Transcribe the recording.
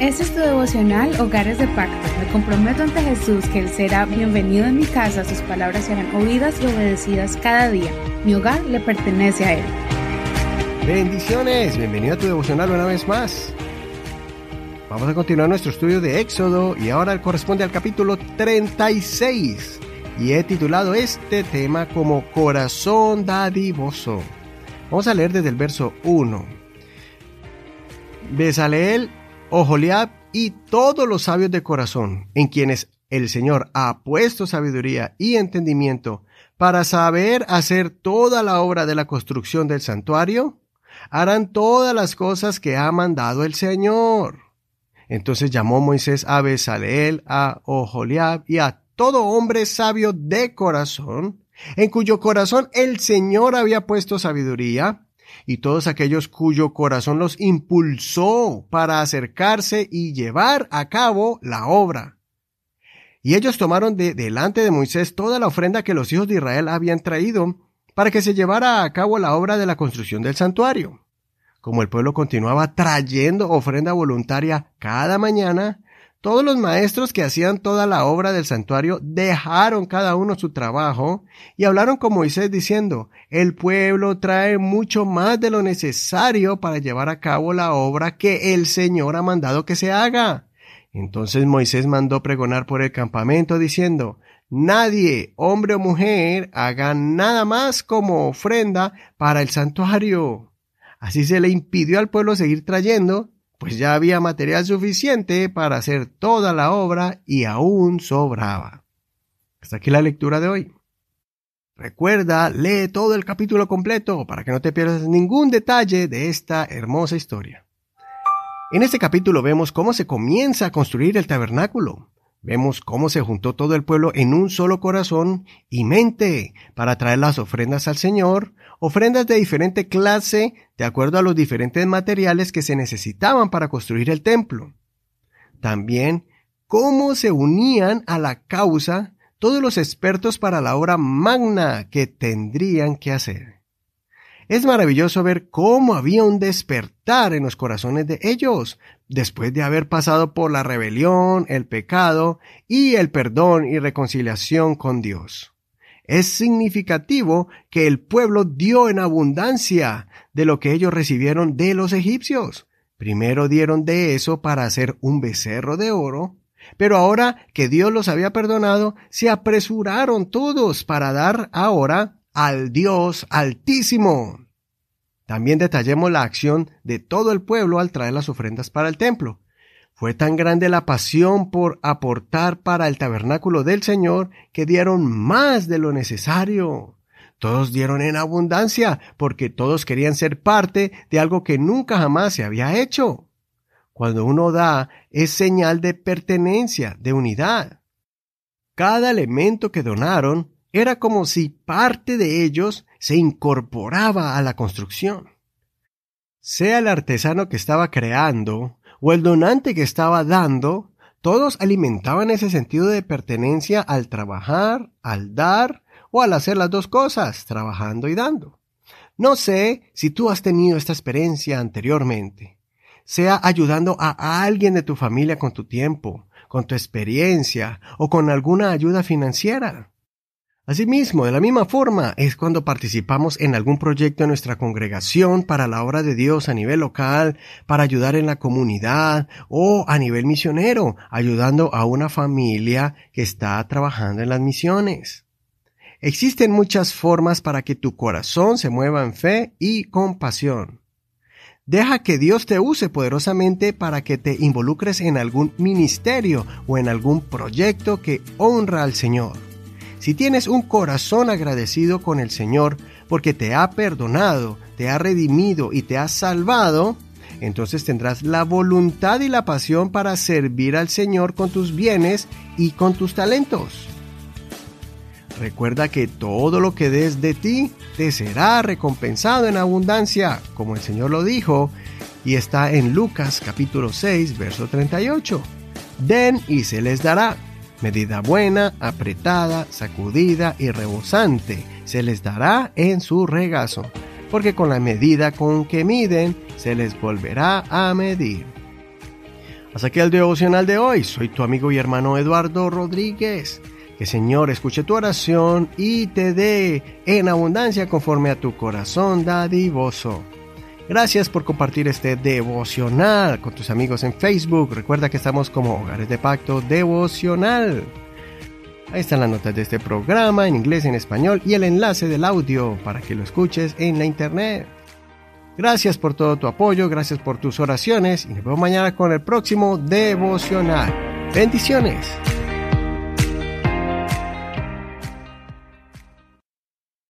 Este es tu devocional Hogares de Pacto. Me comprometo ante Jesús que Él será bienvenido en mi casa, sus palabras serán oídas y obedecidas cada día. Mi hogar le pertenece a Él. Bendiciones, bienvenido a tu devocional una vez más. Vamos a continuar nuestro estudio de Éxodo y ahora corresponde al capítulo 36 y he titulado este tema como Corazón Dadivoso. Vamos a leer desde el verso 1. Besaleel Ojoliab y todos los sabios de corazón, en quienes el Señor ha puesto sabiduría y entendimiento para saber hacer toda la obra de la construcción del santuario, harán todas las cosas que ha mandado el Señor. Entonces llamó Moisés a Besaleel, a Ojoliab y a todo hombre sabio de corazón, en cuyo corazón el Señor había puesto sabiduría, y todos aquellos cuyo corazón los impulsó para acercarse y llevar a cabo la obra. Y ellos tomaron de delante de Moisés toda la ofrenda que los hijos de Israel habían traído para que se llevara a cabo la obra de la construcción del santuario. Como el pueblo continuaba trayendo ofrenda voluntaria cada mañana, todos los maestros que hacían toda la obra del santuario dejaron cada uno su trabajo y hablaron con Moisés diciendo, el pueblo trae mucho más de lo necesario para llevar a cabo la obra que el Señor ha mandado que se haga. Entonces Moisés mandó pregonar por el campamento diciendo, Nadie, hombre o mujer, haga nada más como ofrenda para el santuario. Así se le impidió al pueblo seguir trayendo pues ya había material suficiente para hacer toda la obra y aún sobraba. Hasta aquí la lectura de hoy. Recuerda, lee todo el capítulo completo para que no te pierdas ningún detalle de esta hermosa historia. En este capítulo vemos cómo se comienza a construir el tabernáculo. Vemos cómo se juntó todo el pueblo en un solo corazón y mente para traer las ofrendas al Señor, ofrendas de diferente clase de acuerdo a los diferentes materiales que se necesitaban para construir el templo. También cómo se unían a la causa todos los expertos para la obra magna que tendrían que hacer. Es maravilloso ver cómo había un despertar en los corazones de ellos, después de haber pasado por la rebelión, el pecado y el perdón y reconciliación con Dios. Es significativo que el pueblo dio en abundancia de lo que ellos recibieron de los egipcios. Primero dieron de eso para hacer un becerro de oro, pero ahora que Dios los había perdonado, se apresuraron todos para dar ahora al Dios altísimo. También detallemos la acción de todo el pueblo al traer las ofrendas para el templo. Fue tan grande la pasión por aportar para el tabernáculo del Señor que dieron más de lo necesario. Todos dieron en abundancia porque todos querían ser parte de algo que nunca jamás se había hecho. Cuando uno da es señal de pertenencia, de unidad. Cada elemento que donaron era como si parte de ellos se incorporaba a la construcción. Sea el artesano que estaba creando o el donante que estaba dando, todos alimentaban ese sentido de pertenencia al trabajar, al dar o al hacer las dos cosas, trabajando y dando. No sé si tú has tenido esta experiencia anteriormente, sea ayudando a alguien de tu familia con tu tiempo, con tu experiencia o con alguna ayuda financiera. Asimismo, de la misma forma, es cuando participamos en algún proyecto de nuestra congregación para la obra de Dios a nivel local, para ayudar en la comunidad o a nivel misionero, ayudando a una familia que está trabajando en las misiones. Existen muchas formas para que tu corazón se mueva en fe y compasión. Deja que Dios te use poderosamente para que te involucres en algún ministerio o en algún proyecto que honra al Señor. Si tienes un corazón agradecido con el Señor porque te ha perdonado, te ha redimido y te ha salvado, entonces tendrás la voluntad y la pasión para servir al Señor con tus bienes y con tus talentos. Recuerda que todo lo que des de ti te será recompensado en abundancia, como el Señor lo dijo, y está en Lucas capítulo 6, verso 38. Den y se les dará medida buena, apretada, sacudida y rebosante, se les dará en su regazo, porque con la medida con que miden, se les volverá a medir. Hasta aquí el devocional de hoy. Soy tu amigo y hermano Eduardo Rodríguez. Que Señor escuche tu oración y te dé en abundancia conforme a tu corazón dadivoso. Gracias por compartir este devocional con tus amigos en Facebook. Recuerda que estamos como Hogares de Pacto Devocional. Ahí están las notas de este programa en inglés en español y el enlace del audio para que lo escuches en la internet. Gracias por todo tu apoyo, gracias por tus oraciones y nos vemos mañana con el próximo devocional. Bendiciones.